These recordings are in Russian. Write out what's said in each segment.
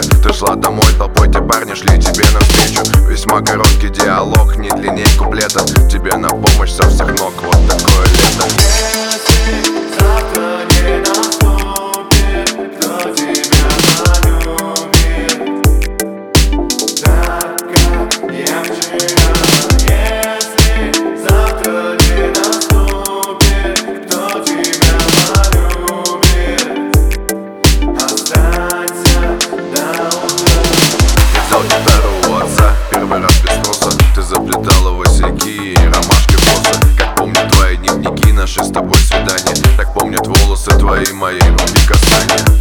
Ты шла домой толпой, те парни шли тебе навстречу. Весьма короткий диалог, не длиннее куплета. Твои, мои руки касания.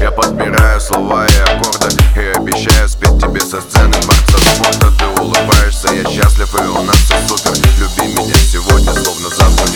Я подбираю слова и аккорды И обещаю спеть тебе со сцены борца спорта Ты улыбаешься, я счастлив и у нас все супер. Люби меня сегодня, словно завтра